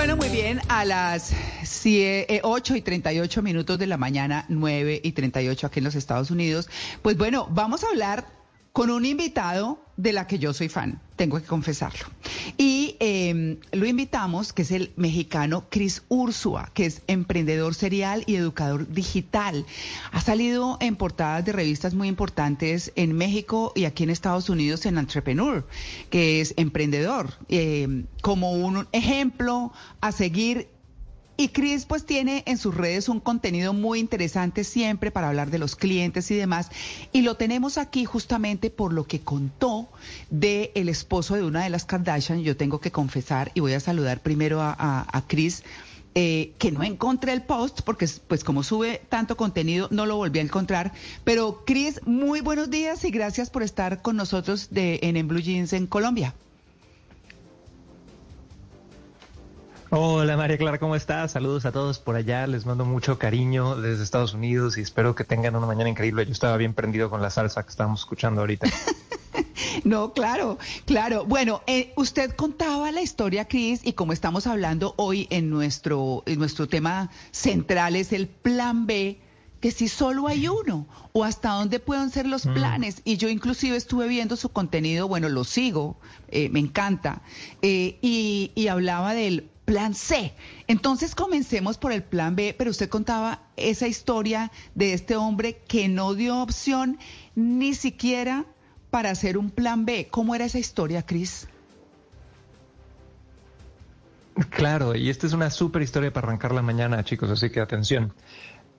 Bueno, muy bien, a las 8 y 38 minutos de la mañana, 9 y 38 aquí en los Estados Unidos, pues bueno, vamos a hablar con un invitado de la que yo soy fan, tengo que confesarlo. Y em, lo invitamos, que es el mexicano Chris Ursua, que es emprendedor serial y educador digital. Ha salido en portadas de revistas muy importantes en México y aquí en Estados Unidos en Entrepreneur, que es emprendedor, em, como un ejemplo a seguir y Chris pues tiene en sus redes un contenido muy interesante siempre para hablar de los clientes y demás. Y lo tenemos aquí justamente por lo que contó de el esposo de una de las Kardashian. Yo tengo que confesar y voy a saludar primero a, Chris. Eh, que no encontré el post porque pues como sube tanto contenido no lo volví a encontrar. Pero Chris, muy buenos días y gracias por estar con nosotros de, en, en Blue Jeans en Colombia. Hola María Clara, ¿cómo estás? Saludos a todos por allá, les mando mucho cariño desde Estados Unidos y espero que tengan una mañana increíble. Yo estaba bien prendido con la salsa que estamos escuchando ahorita. No, claro, claro. Bueno, eh, usted contaba la historia, Cris, y como estamos hablando hoy en nuestro, en nuestro tema central es el plan B, que si solo hay uno, o hasta dónde pueden ser los mm. planes. Y yo inclusive estuve viendo su contenido, bueno, lo sigo, eh, me encanta, eh, y, y hablaba del plan C. Entonces comencemos por el plan B, pero usted contaba esa historia de este hombre que no dio opción ni siquiera para hacer un plan B. ¿Cómo era esa historia, Cris? Claro, y esta es una súper historia para arrancar la mañana, chicos, así que atención.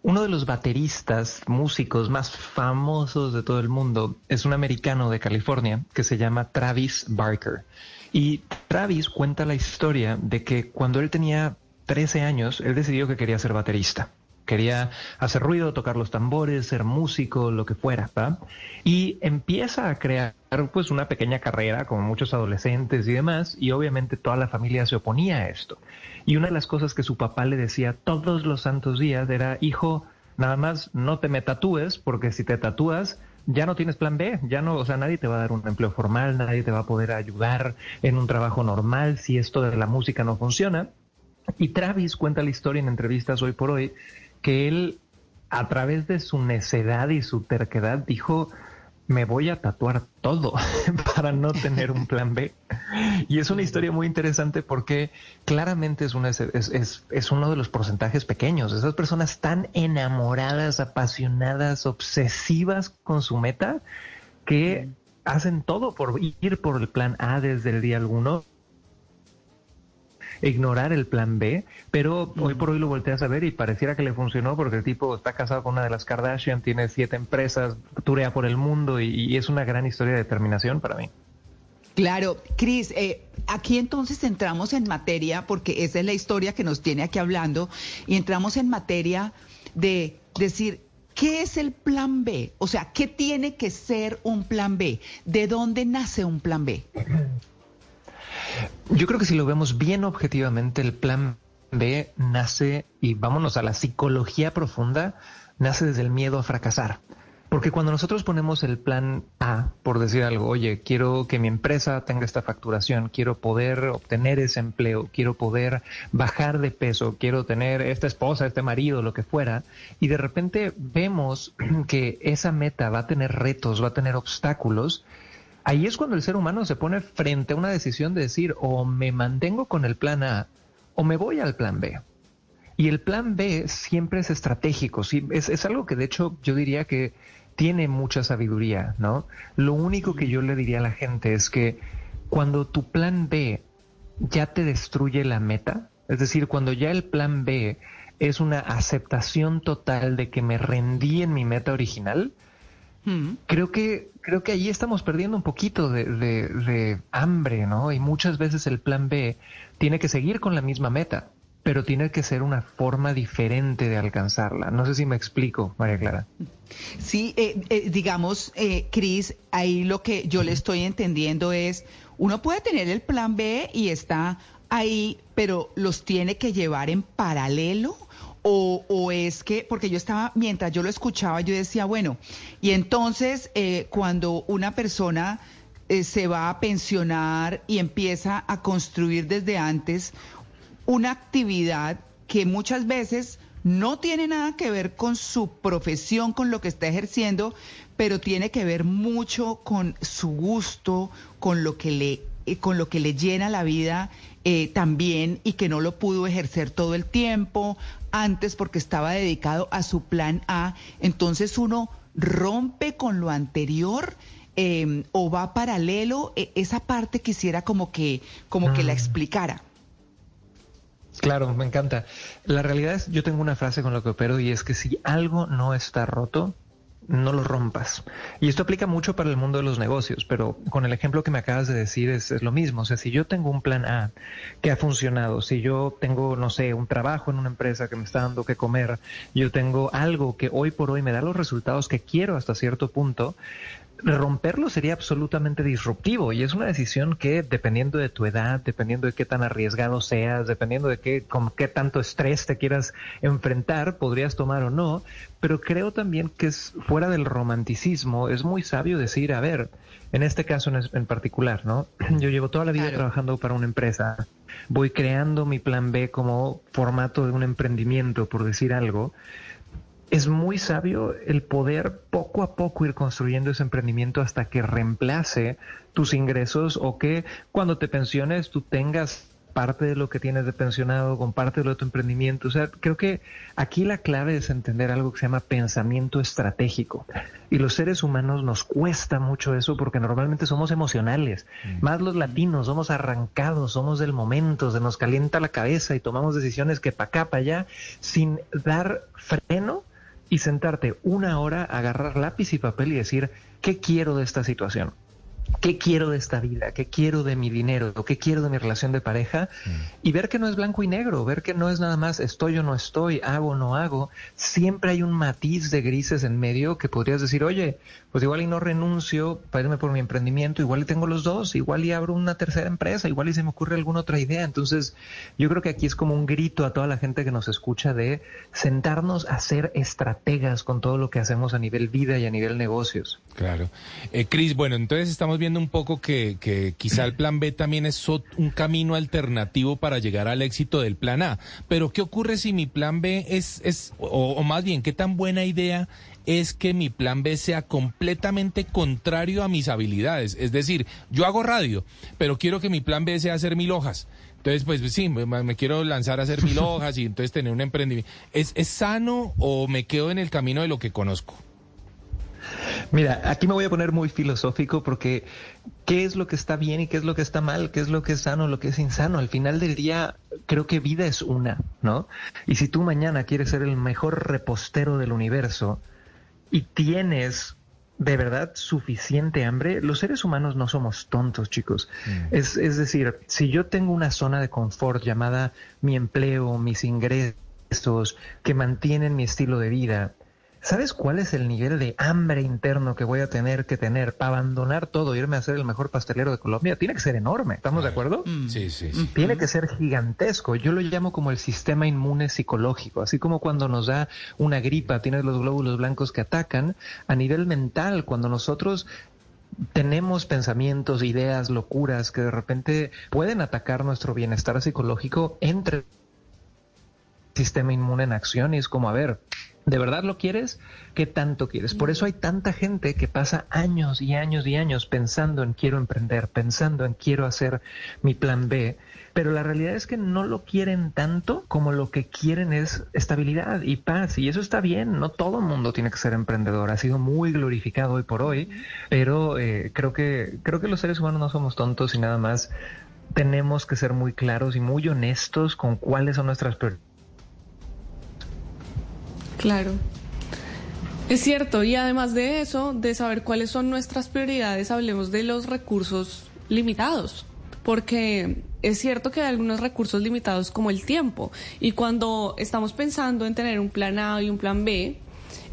Uno de los bateristas, músicos más famosos de todo el mundo es un americano de California que se llama Travis Barker. Y Travis cuenta la historia de que cuando él tenía 13 años, él decidió que quería ser baterista. Quería hacer ruido, tocar los tambores, ser músico, lo que fuera, ¿verdad? Y empieza a crear pues una pequeña carrera, como muchos adolescentes y demás, y obviamente toda la familia se oponía a esto. Y una de las cosas que su papá le decía todos los santos días era, hijo, nada más no te me tatúes, porque si te tatúas, ya no tienes plan B, ya no, o sea, nadie te va a dar un empleo formal, nadie te va a poder ayudar en un trabajo normal si esto de la música no funciona. Y Travis cuenta la historia en entrevistas hoy por hoy que él, a través de su necedad y su terquedad, dijo, me voy a tatuar todo para no tener un plan B. Y es una historia muy interesante porque claramente es, una, es, es, es, uno de los porcentajes pequeños. Esas personas tan enamoradas, apasionadas, obsesivas con su meta, que hacen todo por ir por el plan A desde el día alguno ignorar el plan B, pero hoy por hoy lo volteas a ver y pareciera que le funcionó porque el tipo está casado con una de las Kardashian, tiene siete empresas, turea por el mundo y, es una gran historia de determinación para mí. Claro, Cris, eh, aquí entonces entramos en materia, porque esa es la historia que nos tiene aquí hablando, y entramos en materia de decir, ¿qué es el plan B? O sea, ¿qué tiene que ser un plan B? ¿De dónde nace un plan B? Yo creo que si lo vemos bien objetivamente, el plan B nace, y vámonos a la psicología profunda, nace desde el miedo a fracasar. Porque cuando nosotros ponemos el plan A, por decir algo, oye, quiero que mi empresa tenga esta facturación, quiero poder obtener ese empleo, quiero poder bajar de peso, quiero tener esta esposa, este marido, lo que fuera, y de repente vemos que esa meta va a tener retos, va a tener obstáculos, ahí es cuando el ser humano se pone frente a una decisión de decir o me mantengo con el plan A o me voy al plan B. Y el plan B siempre es estratégico, sí, es, es algo que de hecho yo diría que tiene mucha sabiduría, ¿no? Lo único que yo le diría a la gente es que cuando tu plan B ya te destruye la meta, es decir, cuando ya el plan B es una aceptación total de que me rendí en mi meta original, mm. creo que creo que allí estamos perdiendo un poquito de, de, hambre, ¿no? Y muchas veces el plan B tiene que seguir con la misma meta, pero tiene que ser una forma diferente de alcanzarla. No sé si me explico, María Clara. Sí, eh, eh, digamos, eh, Cris, ahí lo que yo le estoy entendiendo es, uno puede tener el plan B y está ahí, pero los tiene que llevar en paralelo o, es que, porque yo estaba, mientras yo lo escuchaba, yo decía, bueno, y entonces eh, cuando una persona eh, se va a pensionar y empieza a construir desde antes una actividad que muchas veces no tiene nada que ver con su profesión, con lo que está ejerciendo, pero tiene que ver mucho con su gusto, con lo que le, eh, con lo que le llena la vida también y que no lo pudo ejercer todo el tiempo, antes porque estaba dedicado a su plan A, entonces uno rompe con lo anterior em, o va paralelo, e, esa parte quisiera como que, como que la mm. explicara. Claro, me encanta. La realidad es, yo tengo una frase con lo que opero y es que si algo no está roto, no lo rompas. Y esto aplica mucho para el mundo de los negocios, pero con el ejemplo que me acabas de decir es, lo mismo. O sea, si yo tengo un plan A que ha funcionado, si yo tengo, no sé, un trabajo en una empresa que me está dando que comer, yo tengo algo que hoy por hoy me da los resultados que quiero hasta cierto punto, romperlo sería absolutamente disruptivo y es una decisión que dependiendo de tu edad, dependiendo de qué tan arriesgado seas, dependiendo de qué, con qué tanto estrés te quieras enfrentar, podrías tomar o no, pero creo también que es fuera del romanticismo, es muy sabio decir, a ver, en este caso en, particular, ¿no? Yo llevo toda la vida trabajando para una empresa, voy creando mi plan B como formato de un emprendimiento, por decir algo, es muy sabio el poder poco a poco ir construyendo ese emprendimiento hasta que reemplace tus ingresos o que cuando te pensiones tú tengas parte de lo que tienes de pensionado con parte de lo de tu emprendimiento. O sea, creo que aquí la clave es entender algo que se llama pensamiento estratégico. Y los seres humanos nos cuesta mucho eso porque normalmente somos emocionales. Mm. Más los latinos, somos arrancados, somos del momento, se nos calienta la cabeza y tomamos decisiones que para acá, para allá, sin dar freno y sentarte una hora, agarrar lápiz y papel y decir, ¿qué quiero de esta situación? Qué quiero de esta vida, qué quiero de mi dinero, qué quiero de mi relación de pareja mm. y ver que no es blanco y negro, ver que no es nada más estoy o no estoy, hago o no hago, siempre hay un matiz de grises en medio que podrías decir, oye, pues igual y no renuncio para irme por mi emprendimiento, igual y tengo los dos, igual y abro una tercera empresa, igual y se me ocurre alguna otra idea. Entonces, yo creo que aquí es como un grito a toda la gente que nos escucha de sentarnos a ser estrategas con todo lo que hacemos a nivel vida y a nivel negocios. Claro. Eh, Cris, bueno, entonces estamos viendo un poco que, que quizá el plan B también es un camino alternativo para llegar al éxito del plan A. Pero ¿qué ocurre si mi plan B es, es o, o más bien, qué tan buena idea es que mi plan B sea completamente contrario a mis habilidades? Es decir, yo hago radio, pero quiero que mi plan B sea hacer mil hojas. Entonces, pues sí, me, quiero lanzar a hacer mil hojas y entonces tener un emprendimiento. ¿Es, ¿Es sano o me quedo en el camino de lo que conozco? Mira, aquí me voy a poner muy filosófico porque ¿qué es lo que está bien y qué es lo que está mal? ¿Qué es lo que es sano, lo que es insano? Al final del día, creo que vida es una, ¿no? Y si tú mañana quieres ser el mejor repostero del universo y tienes de verdad suficiente hambre, los seres humanos no somos tontos, chicos. Mm. Es, es decir, si yo tengo una zona de confort llamada mi empleo, mis ingresos, que mantienen mi estilo de vida, ¿Sabes cuál es el nivel de hambre interno que voy a tener que tener para abandonar todo, e irme a ser el mejor pastelero de Colombia? Tiene que ser enorme, ¿estamos de acuerdo? Mm. Sí, sí, Tiene que ser gigantesco. Yo lo llamo como el sistema inmune psicológico, así como cuando nos da una gripa, tienes los glóbulos blancos que atacan, a nivel mental, cuando nosotros tenemos pensamientos, ideas, locuras que de repente pueden atacar nuestro bienestar psicológico entre el sistema inmune en acción y es como, a ver, ¿De verdad lo quieres? ¿Qué tanto quieres? Por eso hay tanta gente que pasa años y años y años pensando en quiero emprender, pensando en quiero hacer mi plan B, pero la realidad es que no lo quieren tanto como lo que quieren es estabilidad y paz y eso está bien, no todo el mundo tiene que ser emprendedor, ha sido muy glorificado hoy por hoy, pero eh, creo que creo que los seres humanos no somos tontos y nada más tenemos que ser muy claros y muy honestos con cuáles son nuestras prioridades Claro. Es cierto, y además de eso, de saber cuáles son nuestras prioridades, hablemos de los recursos limitados, porque es cierto que hay algunos recursos limitados como el tiempo, y cuando estamos pensando en tener un plan A y un plan B,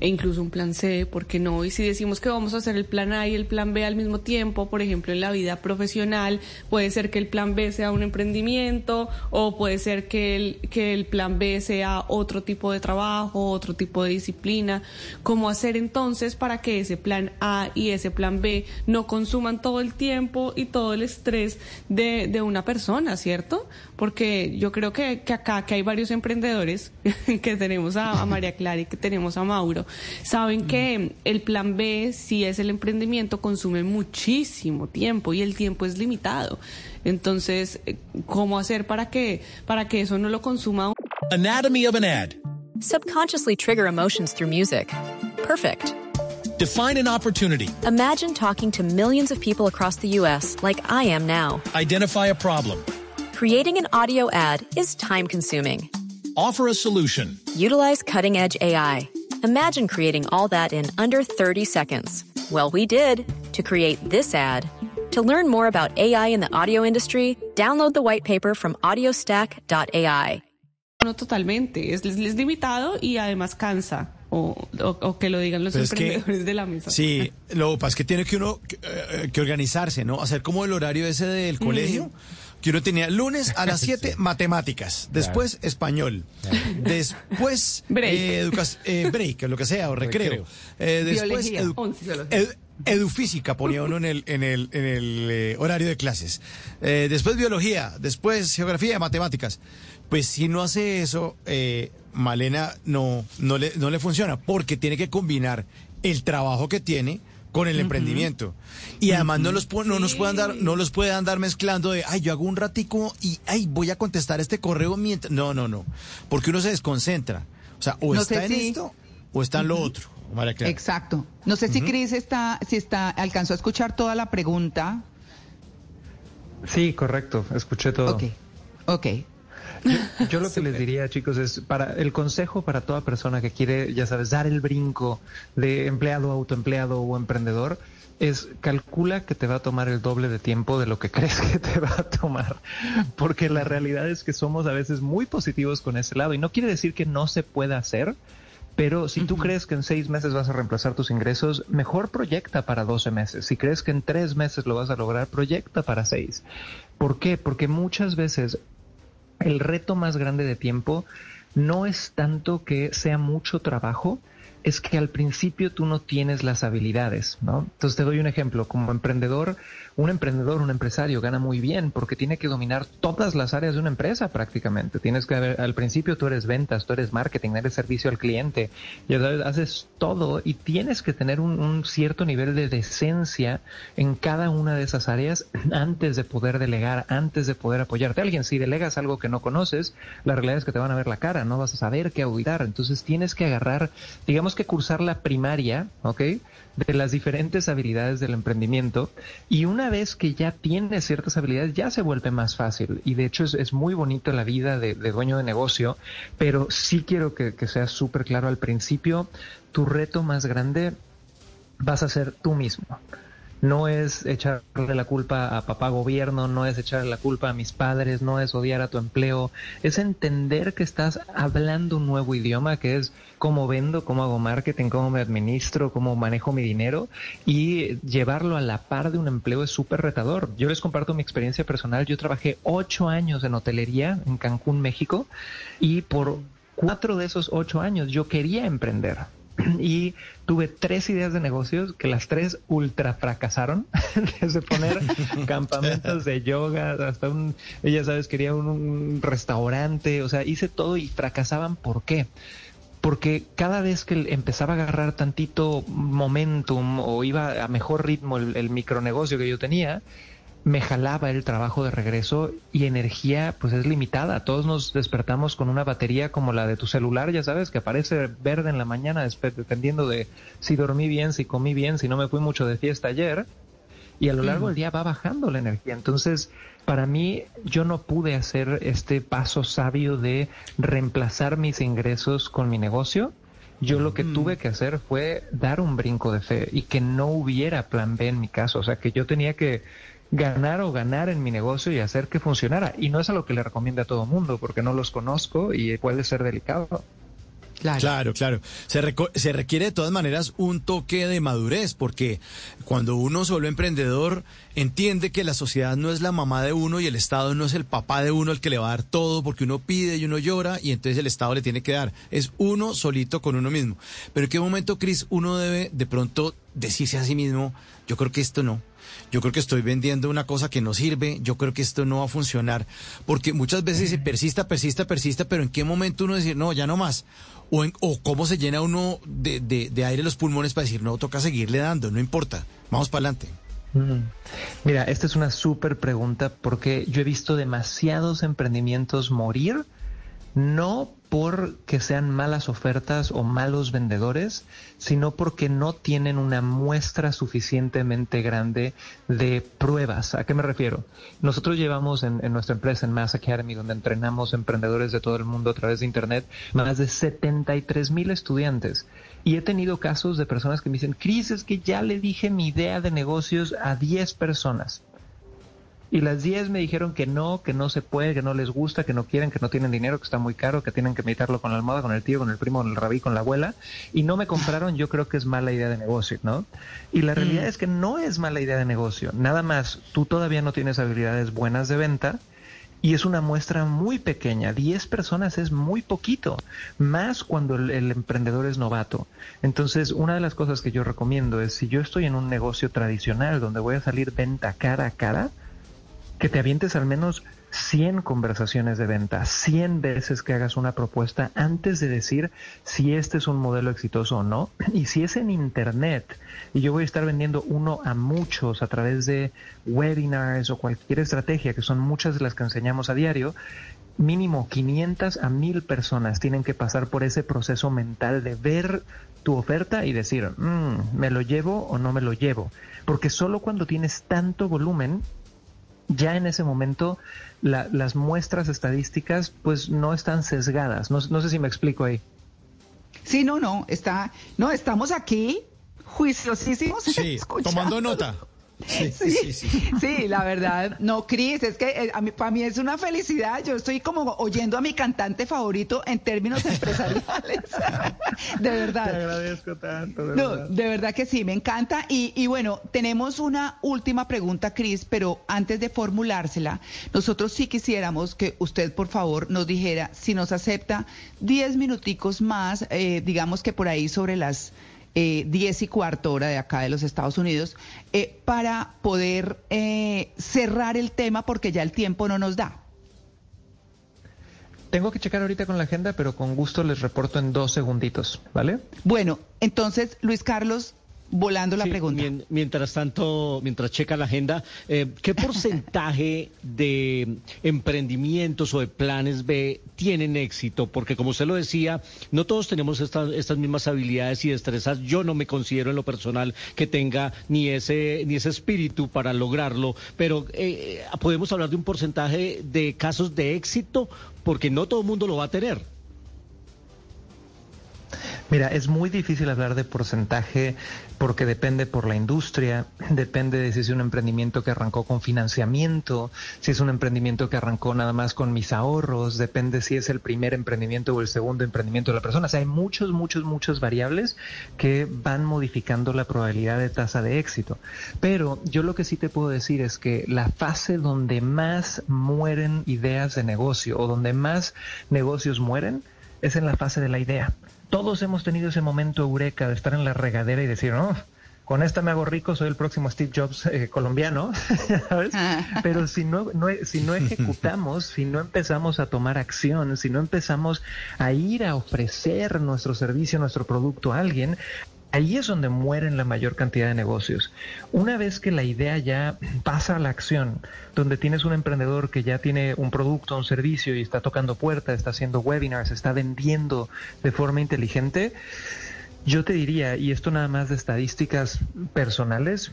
e incluso un plan C, ¿por qué no? Y si decimos que vamos a hacer el plan A y el plan B al mismo tiempo, por ejemplo, en la vida profesional, puede ser que el plan B sea un emprendimiento o puede ser que el, que el plan B sea otro tipo de trabajo, otro tipo de disciplina. ¿Cómo hacer entonces para que ese plan A y ese plan B no consuman todo el tiempo y todo el estrés de, una persona, ¿cierto? Porque yo creo que, acá que hay varios emprendedores, que tenemos a María Clara y que tenemos a Mauro, saben que el plan B, si es el emprendimiento, consume muchísimo tiempo y el tiempo es limitado. Entonces, ¿cómo hacer para que, para que eso no lo consuma? Anatomy of an ad. Subconsciously trigger emotions through music. Perfect. Define an opportunity. Imagine talking to millions of people across the U.S. like I am now. Identify a problem. Creating an audio ad is time consuming. Offer a solution. Utilize cutting edge AI. Imagine creating all that in under 30 seconds. Well, we did to create this ad. To learn more about AI in the audio industry, download the white paper from audiostack.ai. No, totalmente. Es, es limitado y además cansa. O, o, o, que lo digan los Pero es que- de la mesa. Sí, lo que pasa es que tiene que uno que, eh, que organizarse, ¿no? Hacer como el horario ese del colegio, que uno tenía lunes a las 7, matemáticas, después español, después Break. eh, educa- eh, break, lo que sea, o recreo, Recreo. eh, después Biología. edu- ed- edufísica ponía uno en el, en el, en el eh, horario de clases, Eh, después biología, después geografía, matemáticas. Pues si no hace eso, eh, Malena no, no, le, no le funciona, porque tiene que combinar el trabajo que tiene con el emprendimiento. Y además no los no nos puede andar, no los puede andar mezclando de ay, yo hago un ratico y ay, voy a contestar este correo mientras. No, no, no. Porque uno se desconcentra. O sea, o No está en si- esto o está en lo otro. María Clara. Exacto. No sé si Cris está, si está, alcanzó a escuchar toda la pregunta. Sí, correcto, escuché todo. Ok, ok. Yo lo que les diría, chicos, es para el consejo para toda persona que quiere, ya sabes, dar el brinco de empleado, autoempleado o emprendedor, es calcula que te va a tomar el doble de tiempo de lo que crees que te va a tomar. Porque la realidad es que somos a veces muy positivos con ese lado. Y no quiere decir que no se pueda hacer, pero si tú crees que en seis meses vas a reemplazar tus ingresos, mejor proyecta para 12 meses. Si crees que en tres meses lo vas a lograr, proyecta para seis. ¿Por qué? Porque muchas veces el reto más grande de tiempo no es tanto que sea mucho trabajo, es que al principio tú no tienes las habilidades, ¿no? Entonces te doy un ejemplo, como emprendedor, un emprendedor, un empresario gana muy bien porque tiene que dominar todas las áreas de una empresa prácticamente. Tienes que ver, al principio tú eres ventas, tú eres marketing, eres servicio al cliente, ya sabes, haces todo y tienes que tener un, un cierto nivel de decencia en cada una de esas áreas antes de poder delegar, antes de poder apoyarte a alguien. Si delegas algo que no conoces, la realidad es que te van a ver la cara, no vas a saber qué auditar. Entonces tienes que agarrar, digamos que cursar la primaria, ¿ok? De las diferentes habilidades del emprendimiento. Y una vez que ya tienes ciertas habilidades, ya se vuelve más fácil. Y de hecho es, es muy bonito la vida de, de dueño de negocio, pero sí quiero que, que sea súper claro al principio, tu reto más grande vas a ser tú mismo. No es echarle la culpa a papá gobierno, no es echarle la culpa a mis padres, no es odiar a tu empleo, es entender que estás hablando un nuevo idioma que es cómo vendo, cómo hago marketing, cómo me administro, cómo manejo mi dinero y llevarlo a la par de un empleo es súper retador. Yo les comparto mi experiencia personal. Yo trabajé ocho años en hotelería en Cancún, México y por cuatro de esos ocho años yo quería emprender y tuve tres ideas de negocios que las tres ultra fracasaron, desde poner campamentos de yoga hasta un, ella sabes, quería un, un restaurante, o sea, hice todo y fracasaban. ¿Por qué? Porque cada vez que empezaba a agarrar tantito momentum o iba a mejor ritmo el, el micronegocio que yo tenía, me jalaba el trabajo de regreso y energía pues es limitada. Todos nos despertamos con una batería como la de tu celular, ya sabes, que aparece verde en la mañana dependiendo de si dormí bien, si comí bien, si no me fui mucho de fiesta ayer. Y a lo largo del día va bajando la energía. Entonces, para mí, yo no pude hacer este paso sabio de reemplazar mis ingresos con mi negocio Yo lo que tuve que hacer fue dar un brinco de fe y que no hubiera plan B en mi caso, o sea, que yo tenía que ganar o ganar en mi negocio y hacer que funcionara. Y no es a lo que le recomiendo a todo mundo, porque no los conozco y puede ser delicado. Claro, claro. Se, se, requiere de todas maneras un toque de madurez, porque cuando uno se vuelve emprendedor, entiende que la sociedad no es la mamá de uno y el Estado no es el papá de uno el que le va a dar todo, porque uno pide y uno llora y entonces el Estado le tiene que dar. Es uno solito con uno mismo. Pero en qué momento, Cris, uno debe de pronto decirse a sí mismo, yo creo que esto no yo creo que estoy vendiendo una cosa que no sirve, yo creo que esto no va a funcionar, porque muchas veces se persista, persista, persista, pero ¿en qué momento uno decir, no, ya no más? O, cómo se llena uno de, de, aire los pulmones para decir, no, toca seguirle dando, no importa, vamos para adelante. Mm. Mira, esta es una súper pregunta porque yo he visto demasiados emprendimientos morir, no porque sean malas ofertas o malos vendedores, sino porque no tienen una muestra suficientemente grande de pruebas. ¿A qué me refiero? Nosotros llevamos en, nuestra empresa, en Mass Academy, donde entrenamos emprendedores de todo el mundo a través de Internet, más de 73 mil estudiantes. Y he tenido casos de personas que me dicen, Cris, es que ya le dije mi idea de negocios a 10 personas. Y las 10 me dijeron que no, que no se puede, que no les gusta, que no quieren, que no tienen dinero, que está muy caro, que tienen que meditarlo con la almohada, con el tío, con el primo, con el rabí, con la abuela. Y no me compraron, yo creo que es mala idea de negocio, ¿no? Y la realidad mm. es que no es mala idea de negocio. Nada más, tú todavía no tienes habilidades buenas de venta. Y es una muestra muy pequeña. 10 personas es muy poquito, más cuando el, el, emprendedor es novato. Entonces, una de las cosas que yo recomiendo es, si yo estoy en un negocio tradicional donde voy a salir venta cara a cara, que te avientes al menos 100 conversaciones de venta, 100 veces que hagas una propuesta antes de decir si este es un modelo exitoso o no. Y si es en Internet y yo voy a estar vendiendo uno a muchos a través de webinars o cualquier estrategia, que son muchas de las que enseñamos a diario, mínimo 500 a 1000 personas tienen que pasar por ese proceso mental de ver tu oferta y decir, mm, ¿me lo llevo o no me lo llevo? Porque solo cuando tienes tanto volumen ya en ese momento las muestras estadísticas pues no están sesgadas. No, no sé si me explico ahí. Sí, no, no, está, no, estamos aquí juiciosísimos. Sí, tomando nota. Sí, sí, sí, sí, la verdad. No, Cris, es que eh, a mí, para mí es una felicidad. Yo estoy como oyendo a mi cantante favorito en términos empresariales. de verdad. Te agradezco tanto. De no, verdad. de verdad que sí, me encanta. Y, y bueno, tenemos una última pregunta, Cris, pero antes de formulársela, nosotros sí quisiéramos que usted, por favor, nos dijera si nos acepta 10 minuticos más, eh, digamos que por ahí sobre las eh, 10 y cuarto hora de acá de los Estados Unidos, eh, para poder eh, cerrar el tema porque ya el tiempo no nos da. Tengo que checar ahorita con la agenda, pero con gusto les reporto en dos segunditos, ¿vale? Bueno, entonces, Luis Carlos, volando la pregunta. mientras tanto, mientras checa la agenda, eh, ¿qué porcentaje de emprendimientos o de planes B tienen éxito? Porque como usted lo decía, no todos tenemos estas mismas habilidades y destrezas. Yo no me considero en lo personal que tenga ni ese, ni ese espíritu para lograrlo, pero eh, podemos hablar de un porcentaje de casos de éxito porque no todo el mundo lo va a tener. Mira, es muy difícil hablar de porcentaje porque depende por la industria, depende de si es un emprendimiento que arrancó con financiamiento, si es un emprendimiento que arrancó nada más con mis ahorros, depende si es el primer emprendimiento o el segundo emprendimiento de la persona. O sea, hay muchos, muchos, muchos variables que van modificando la probabilidad de tasa de éxito. Pero yo lo que sí te puedo decir es que la fase donde más mueren ideas de negocio o donde más negocios mueren es en la fase de la idea. Todos hemos tenido ese momento eureka de estar en la regadera y decir, no, con esta me hago rico, soy el próximo Steve Jobs eh, colombiano, ¿sabes? Pero si no, no, si no ejecutamos, si no empezamos a tomar acción, si no empezamos a ir a ofrecer nuestro servicio, nuestro producto a alguien, Ahí es donde mueren la mayor cantidad de negocios. Una vez que la idea ya pasa a la acción, donde tienes un emprendedor que ya tiene un producto, un servicio y está tocando puertas, está haciendo webinars, está vendiendo de forma inteligente, yo te diría, y esto nada más de estadísticas personales,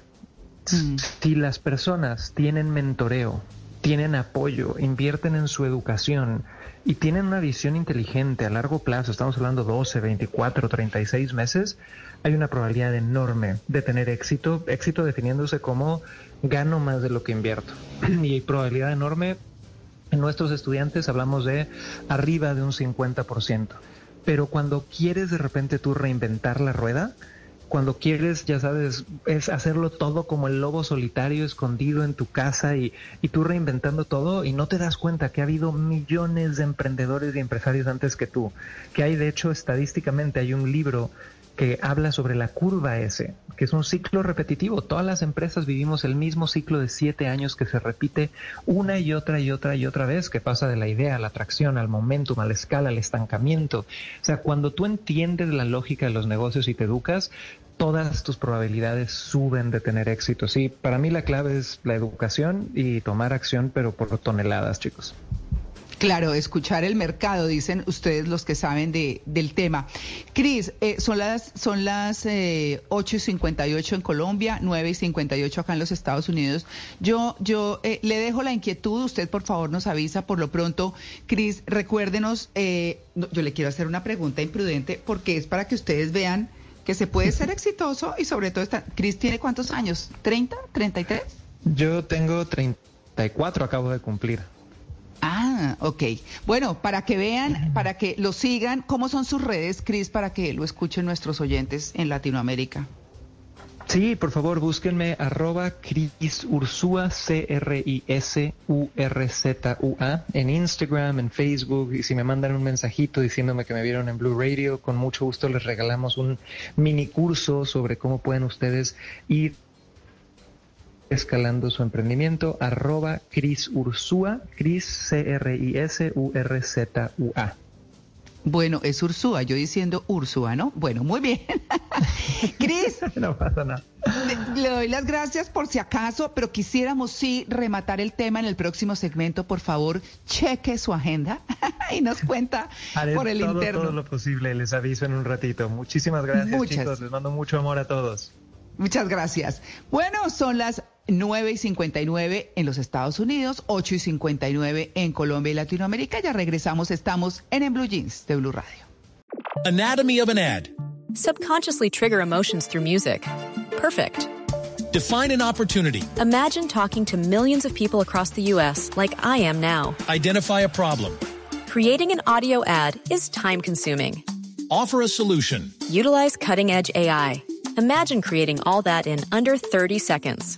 mm. si las personas tienen mentoreo, tienen apoyo, invierten en su educación y tienen una visión inteligente a largo plazo, estamos hablando 12, 24, 36 meses, hay una probabilidad enorme de tener éxito, éxito definiéndose como gano más de lo que invierto. Y hay probabilidad enorme, en nuestros estudiantes hablamos de arriba de un 50%. Pero cuando quieres de repente tú reinventar la rueda, cuando quieres, ya sabes, es hacerlo todo como el lobo solitario escondido en tu casa y, y, tú reinventando todo y no te das cuenta que ha habido millones de emprendedores y empresarios antes que tú, que hay de hecho estadísticamente, hay un libro que habla sobre la curva S, que es un ciclo repetitivo. Todas las empresas vivimos el mismo ciclo de siete años que se repite una y otra y otra y otra vez, que pasa de la idea a la atracción, al momentum, a la escala, al estancamiento. O sea, cuando tú entiendes la lógica de los negocios y te educas, todas tus probabilidades suben de tener éxito. Sí, para mí la clave es la educación y tomar acción, pero por toneladas, chicos. Claro, escuchar el mercado, dicen ustedes los que saben de, del tema. Cris, eh, son las, son las eh, 8 y 58 en Colombia, 9 y 58 acá en los Estados Unidos. Yo, yo eh, le dejo la inquietud, usted por favor nos avisa por lo pronto. Cris, recuérdenos, eh, yo le quiero hacer una pregunta imprudente porque es para que ustedes vean que se puede ser exitoso y sobre todo, está, Cris tiene cuántos años, ¿30, 33? Yo tengo 34, acabo de cumplir. Ah, ok. Bueno, para que vean, para que lo sigan, ¿cómo son sus redes, Cris, para que lo escuchen nuestros oyentes en Latinoamérica? Sí, por favor, búsquenme arroba Cris Ursúa, C-R-I-S-U-R-Z-U-A, en Instagram, en Facebook, y si me mandan un mensajito diciéndome que me vieron en Blue Radio, con mucho gusto les regalamos un mini curso sobre cómo pueden ustedes ir escalando su emprendimiento, arroba Cris Ursúa, Cris C-R-I-S-U-R-Z-U-A. Bueno, es Ursúa, yo diciendo Ursúa, ¿no? Bueno, muy bien. Cris. no pasa nada. Le, le, doy las gracias por si acaso, pero quisiéramos sí rematar el tema en el próximo segmento. Por favor, cheque su agenda y nos cuenta Haré por el todo, interno. todo lo posible, les aviso en un ratito. Muchísimas gracias, Muchas. chicos. Les mando mucho amor a todos. Muchas gracias. Bueno, son las 9 y 59 en los Estados Unidos, 8 y 59 en Colombia y Latinoamérica. Ya regresamos, estamos en En Blue Jeans de Blue Radio. Anatomy of an ad. Subconsciously trigger emotions through music. Perfect. Define an opportunity. Imagine talking to millions of people across the U.S. like I am now. Identify a problem. Creating an audio ad is time consuming. Offer a solution. Utilize cutting edge AI. Imagine creating all that in under 30 seconds.